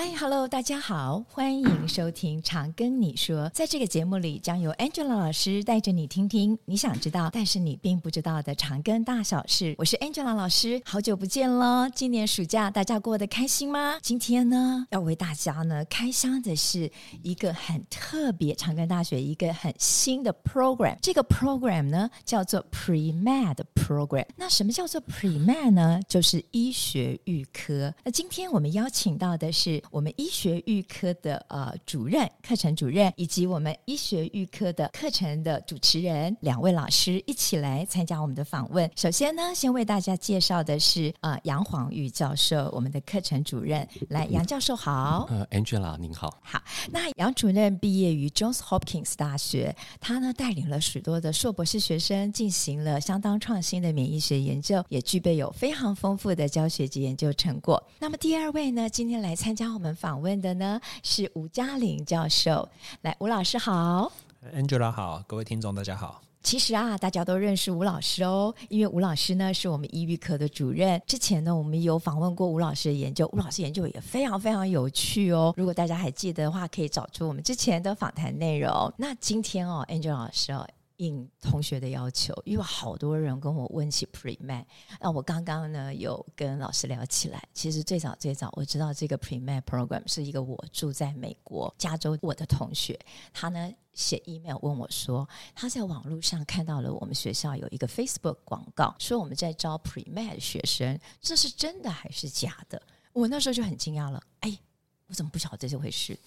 Hi，Hello，大家好，欢迎收听《长庚你说》。在这个节目里，将由 Angela 老师带着你听听你想知道，但是你并不知道的长庚大小事。我是 Angela 老师，好久不见了。今年暑假大家过得开心吗？今天呢，要为大家呢开箱的是一个很特别，长庚大学一个很新的 program。这个 program 呢叫做 Pre-Med Program。那什么叫做 Pre-Med 呢？就是医学预科。那今天我们邀请到的是。我们医学预科的呃主任、课程主任，以及我们医学预科的课程的主持人两位老师一起来参加我们的访问。首先呢，先为大家介绍的是呃杨黄玉教授，我们的课程主任。来，杨教授好。呃，Angela 您好。好，那杨主任毕业于 Johns Hopkins 大学，他呢带领了许多的硕博士学生进行了相当创新的免疫学研究，也具备有非常丰富的教学及研究成果。那么第二位呢，今天来参加。我们访问的呢是吴嘉玲教授，来，吴老师好，Angela 好，各位听众大家好。其实啊，大家都认识吴老师哦，因为吴老师呢是我们医育科的主任。之前呢，我们有访问过吴老师的研究，吴老师研究也非常非常有趣哦。如果大家还记得的话，可以找出我们之前的访谈内容。那今天哦，Angela 老师哦。应同学的要求，因为好多人跟我问起 Pre-Med，那我刚刚呢有跟老师聊起来。其实最早最早我知道这个 Pre-Med Program 是一个我住在美国加州我的同学，他呢写 email 问我说，他在网络上看到了我们学校有一个 Facebook 广告，说我们在招 Pre-Med 学生，这是真的还是假的？我那时候就很惊讶了，哎，我怎么不晓得这回事？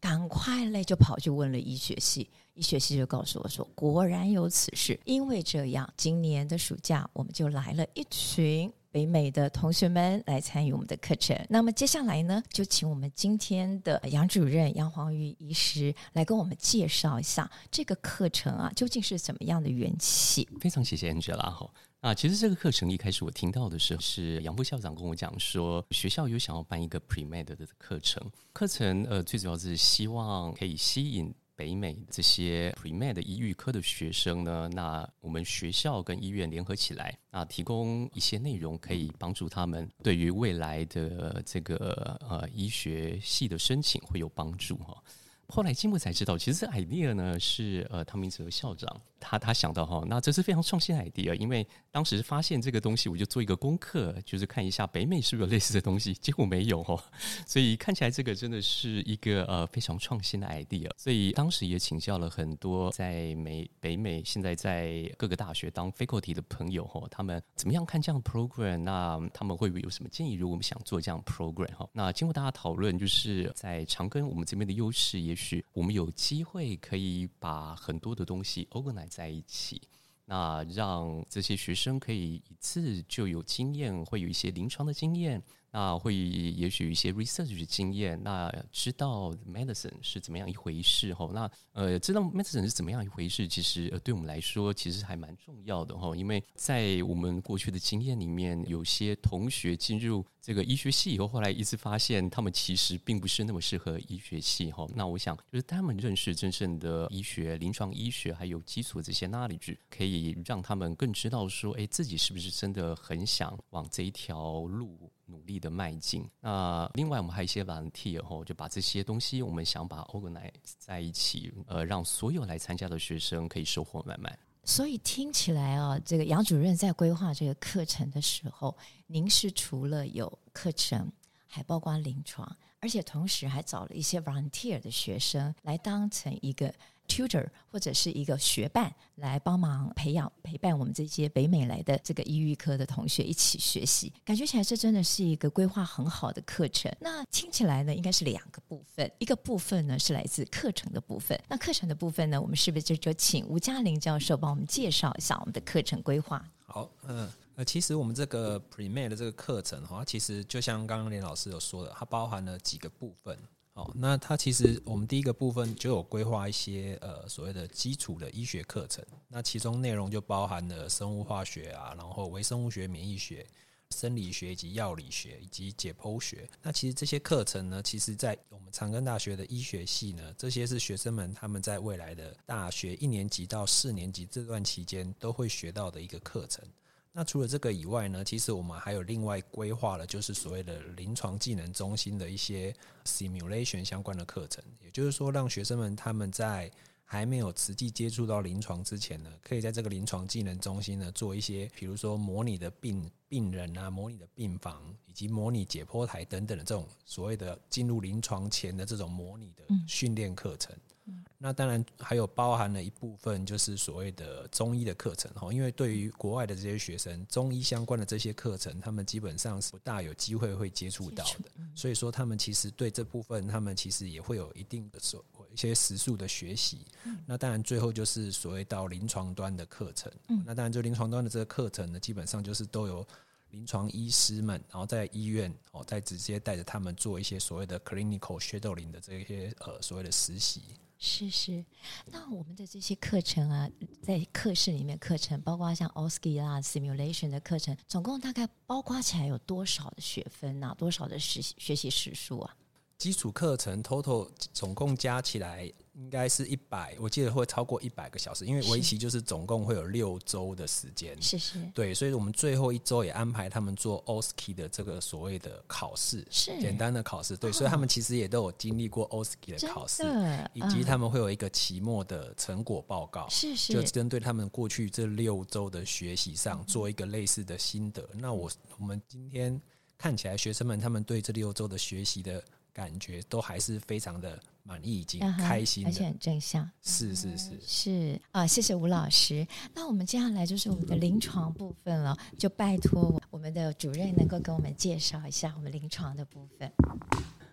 赶快嘞，就跑去问了医学系，医学系就告诉我说，果然有此事。因为这样，今年的暑假我们就来了一群北美的同学们来参与我们的课程。那么接下来呢，就请我们今天的杨主任杨黄玉医师来跟我们介绍一下这个课程啊，究竟是怎么样的缘起？非常谢谢 Angela 哈。啊，其实这个课程一开始我听到的时候，是杨副校长跟我讲说，学校有想要办一个 Pre-Med 的课程。课程呃，最主要是希望可以吸引北美这些 Pre-Med 医育科的学生呢。那我们学校跟医院联合起来，啊，提供一些内容，可以帮助他们对于未来的这个呃医学系的申请会有帮助哈。后来进步才知道，其实这 idea 呢是呃汤明哲校长他他想到哈，那这是非常创新 idea，因为当时发现这个东西，我就做一个功课，就是看一下北美是不是有类似的东西，结果没有哈，所以看起来这个真的是一个呃非常创新的 idea，所以当时也请教了很多在美北美现在在各个大学当 faculty 的朋友哈，他们怎么样看这样 program？那他们会有什么建议？如果我们想做这样 program 哈，那经过大家讨论，就是在长庚我们这边的优势也。是我们有机会可以把很多的东西 organize 在一起，那让这些学生可以一次就有经验，会有一些临床的经验。那会也许一些 research 的经验，那知道 medicine 是怎么样一回事哈？那呃，知道 medicine 是怎么样一回事，其实呃对我们来说其实还蛮重要的哈。因为在我们过去的经验里面，有些同学进入这个医学系以后，后来一直发现他们其实并不是那么适合医学系哈。那我想就是他们认识真正的医学、临床医学还有基础这些 knowledge，可以让他们更知道说，哎，自己是不是真的很想往这一条路。努力的迈进。那另外，我们还有一些 volunteer 后就把这些东西，我们想把 organize 在一起，呃，让所有来参加的学生可以收获满满。所以听起来啊，这个杨主任在规划这个课程的时候，您是除了有课程，还包括临床，而且同时还找了一些 volunteer 的学生来当成一个。Tutor 或者是一个学伴来帮忙培养陪伴我们这些北美来的这个抑郁科的同学一起学习，感觉起来这真的是一个规划很好的课程。那听起来呢，应该是两个部分，一个部分呢是来自课程的部分。那课程的部分呢，我们是不是就就请吴嘉玲教授帮我们介绍一下我们的课程规划？好，嗯，呃，其实我们这个 Pre-Med 的这个课程哈，其实就像刚刚林老师有说的，它包含了几个部分。好，那它其实我们第一个部分就有规划一些呃所谓的基础的医学课程，那其中内容就包含了生物化学啊，然后微生物学、免疫学、生理学以及药理学以及解剖学。那其实这些课程呢，其实在我们长庚大学的医学系呢，这些是学生们他们在未来的大学一年级到四年级这段期间都会学到的一个课程。那除了这个以外呢，其实我们还有另外规划了，就是所谓的临床技能中心的一些 simulation 相关的课程，也就是说，让学生们他们在还没有实际接触到临床之前呢，可以在这个临床技能中心呢做一些，比如说模拟的病病人啊，模拟的病房，以及模拟解剖台等等的这种所谓的进入临床前的这种模拟的训练课程。那当然还有包含了一部分就是所谓的中医的课程哈，因为对于国外的这些学生，中医相关的这些课程，他们基本上是不大有机会会接触到的，所以说他们其实对这部分，他们其实也会有一定的所一些时数的学习。那当然最后就是所谓到临床端的课程，那当然就临床端的这个课程呢，基本上就是都有临床医师们，然后在医院哦，再直接带着他们做一些所谓的 clinical shadowing 的这些呃所谓的实习。是是，那我们的这些课程啊，在课室里面课程，包括像 OSCE 啦、Simulation 的课程，总共大概包括起来有多少的学分啊？多少的实习学习时数啊？基础课程 total 总共加起来。应该是一百，我记得会超过一百个小时，因为围棋就是总共会有六周的时间。是是，对，所以我们最后一周也安排他们做 OSKI 的这个所谓的考试，是简单的考试。对，所以他们其实也都有经历过 OSKI 的考试，以及他们会有一个期末的成果报告，是是，就针对他们过去这六周的学习上做一个类似的心得。那我我们今天看起来，学生们他们对这六周的学习的感觉都还是非常的。满意，已经开心，而且很正向。是是是是啊，谢谢吴老师。那我们接下来就是我们的临床部分了，就拜托我们的主任能够给我们介绍一下我们临床的部分。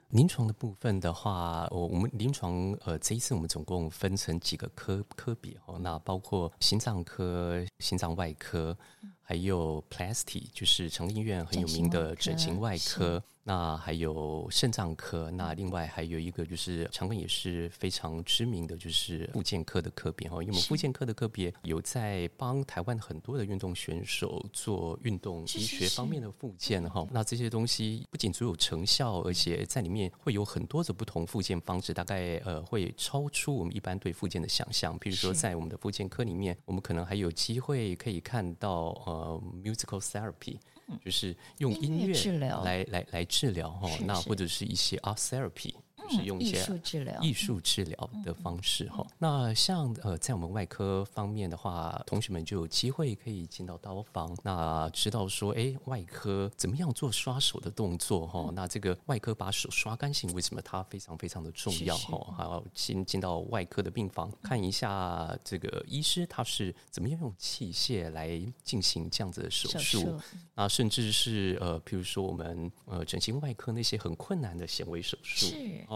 临床的部分的话，我我们临床呃这一次我们总共分成几个科科别哦，那包括心脏科、心脏外科，还有 Plasty，就是成立医院很有名的整形外科。那还有肾脏科，那另外还有一个就是长庚也是非常知名的，就是复健科的科别哈。因为我们复健科的科别有在帮台湾很多的运动选手做运动医学方面的复健哈。那这些东西不仅足有成效，而且在里面会有很多的不同复健方式，大概呃会超出我们一般对复健的想象。比如说在我们的复健科里面，我们可能还有机会可以看到呃 musical therapy。就是用音乐治疗来来来治疗哈，那或者是一些 art therapy。是用一些艺术治疗、艺术治疗的方式哈。那像呃，在我们外科方面的话，同学们就有机会可以进到刀房，那知道说，哎，外科怎么样做刷手的动作哈？那这个外科把手刷干净，为什么它非常非常的重要哈？还要进进到外科的病房看一下，这个医师他是怎么样用器械来进行这样子的手术？那甚至是呃，譬如说我们呃整形外科那些很困难的显微手术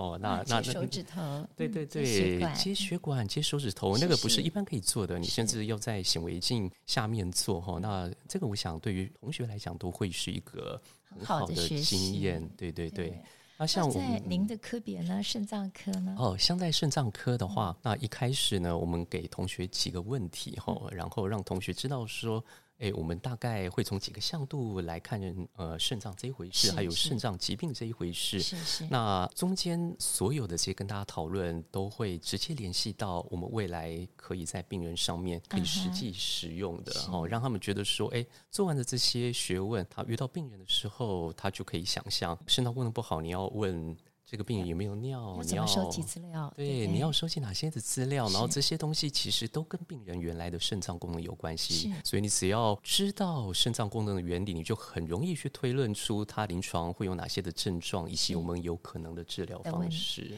哦，那那手指头，对对对，接血管、接手指头，那个不是一般可以做的，你甚至要在显微镜下面做哈。那这个我想对于同学来讲都会是一个很好的经验，对对对。那像我们您的科别呢，肾脏科呢？哦，像在肾脏科的话，那一开始呢，我们给同学几个问题哈，然后让同学知道说。哎，我们大概会从几个向度来看，呃，肾脏这一回事，还有肾脏疾病这一回事。是是。那中间所有的这些跟大家讨论，都会直接联系到我们未来可以在病人上面可以实际使用的，哦，让他们觉得说，哎，做完的这些学问，他遇到病人的时候，他就可以想象，肾脏功能不好，你要问。这个病人有没有尿？你要收集资料，对，对，你要收集哪些的资料？然后这些东西其实都跟病人原来的肾脏功能有关系。所以你只要知道肾脏功能的原理，你就很容易去推论出他临床会有哪些的症状，以及我们有可能的治疗方式。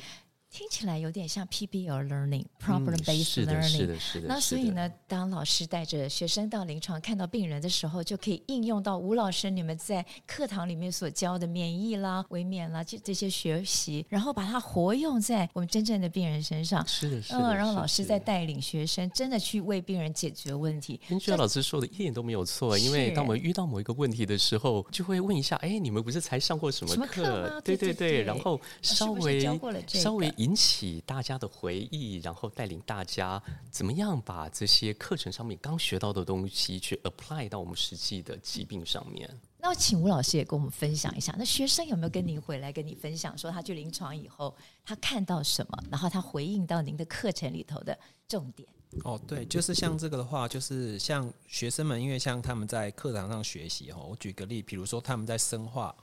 听起来有点像 PBL learning。是的，是的，是的。那所以呢，当老师带着学生到临床看到病人的时候，就可以应用到吴老师你们在课堂里面所教的免疫啦、微免啦这这些学习，然后把它活用在我们真正的病人身上。是的，是的。嗯，然后老师再带领学生真的去为病人解决问题。听薛老师说的一点都没有错，因为当我们遇到某一个问题的时候，就会问一下：哎，你们不是才上过什么课？什么课吗？对对对，然后稍微稍微。引起大家的回忆，然后带领大家怎么样把这些课程上面刚学到的东西去 apply 到我们实际的疾病上面。那请吴老师也跟我们分享一下，那学生有没有跟您回来跟你分享，说他去临床以后他看到什么，然后他回应到您的课程里头的重点？哦，对，就是像这个的话，就是像学生们，因为像他们在课堂上学习哈，我举个例，比如说他们在生化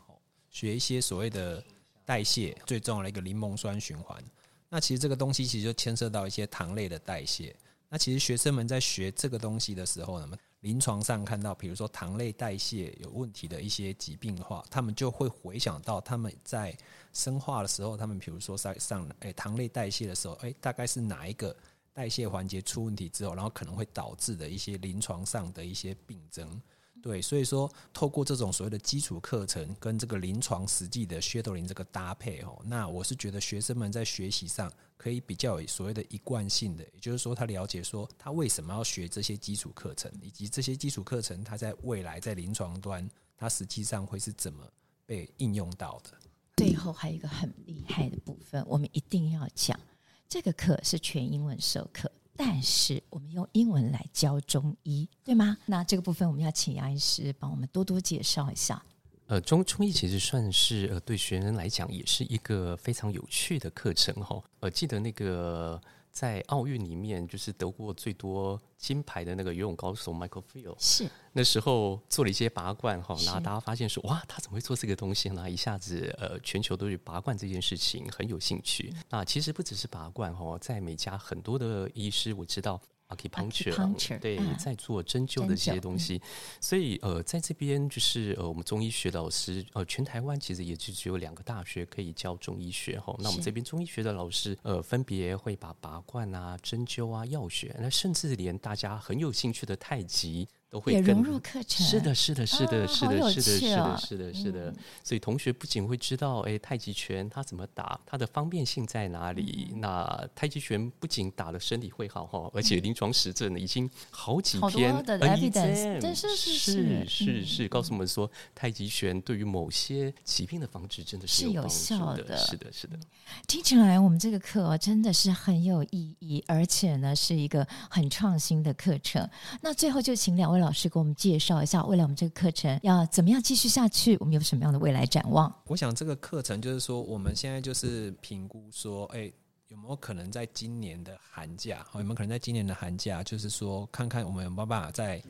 学一些所谓的代谢最重要的一个柠檬酸循环，那其实这个东西其实就牵涉到一些糖类的代谢。那其实学生们在学这个东西的时候呢，临床上看到，比如说糖类代谢有问题的一些疾病的话，他们就会回想到他们在生化的时候，他们比如说在上诶糖类代谢的时候，诶大概是哪一个？代谢环节出问题之后，然后可能会导致的一些临床上的一些病症，对，所以说透过这种所谓的基础课程跟这个临床实际的 shadowing 这个搭配哦，那我是觉得学生们在学习上可以比较有所谓的一贯性的，也就是说他了解说他为什么要学这些基础课程，以及这些基础课程他在未来在临床端他实际上会是怎么被应用到的。最后还有一个很厉害的部分，我们一定要讲。这个课是全英文授课，但是我们用英文来教中医，对吗？那这个部分我们要请杨医师帮我们多多介绍一下。呃，中中医其实算是呃对学生来讲也是一个非常有趣的课程哈。呃，记得那个。在奥运里面，就是得过最多金牌的那个游泳高手 Michael Phelps，是那时候做了一些拔罐哈，然后大家发现说哇，他怎么会做这个东西呢？一下子呃，全球都对拔罐这件事情很有兴趣。那其实不只是拔罐哈，在美加很多的医师我知道。Acupuncture，对，在做针灸的这些东西，所以呃，在这边就是呃，我们中医学老师呃，全台湾其实也就只有两个大学可以教中医学哈。那我们这边中医学的老师呃，分别会把拔罐啊、针灸啊、药学，那甚至连大家很有兴趣的太极。都会融入课程是的是的是的是的是的是的是的是的所以同学不仅会知道哎太极拳它怎么打它的方便性在哪里那太极拳不仅打了身体会好哈而且临床实证呢已经好几篇的意思是是是告诉我们说太极拳对于某些疾病的防治真的是有效的是的是的。听起来我们这个课真的是很有意义而且呢是一个很创新的课程。那最后就请两位老师给我们介绍一下，未来我们这个课程要怎么样继续下去？我们有什么样的未来展望？我想这个课程就是说，我们现在就是评估说，哎，有没有可能在今年的寒假？有没有可能在今年的寒假，就是说，看看我们有没有办法在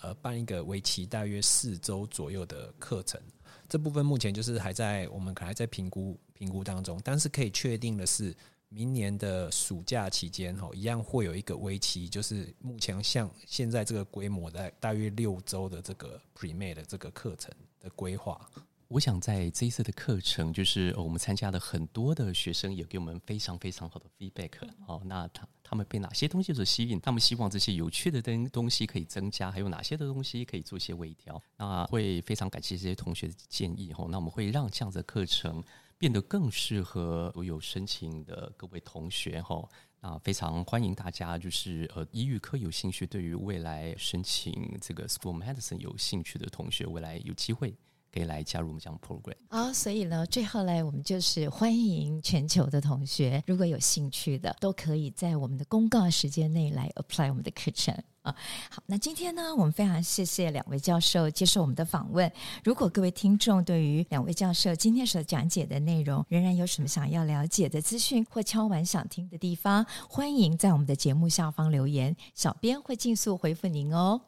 呃办一个为期大约四周左右的课程？这部分目前就是还在我们可能还在评估评估当中，但是可以确定的是。明年的暑假期间，哈，一样会有一个为期，就是目前像现在这个规模的大约六周的这个 pre-made 的这个课程的规划。我想在这一次的课程，就是我们参加了很多的学生，也给我们非常非常好的 feedback。哦，那他他们被哪些东西所吸引？他们希望这些有趣的东东西可以增加，还有哪些的东西可以做一些微调？那会非常感谢这些同学的建议。哦，那我们会让这样的课程。变得更适合所有申请的各位同学哈，那非常欢迎大家，就是呃，医育科有兴趣，对于未来申请这个 School Medicine 有兴趣的同学，未来有机会。可以来加入我们这样 program。好，所以呢，最后呢，我们就是欢迎全球的同学，如果有兴趣的，都可以在我们的公告时间内来 apply 我们的课程啊。好，那今天呢，我们非常谢谢两位教授接受我们的访问。如果各位听众对于两位教授今天所讲解的内容，仍然有什么想要了解的资讯或敲完想听的地方，欢迎在我们的节目下方留言，小编会尽速回复您哦。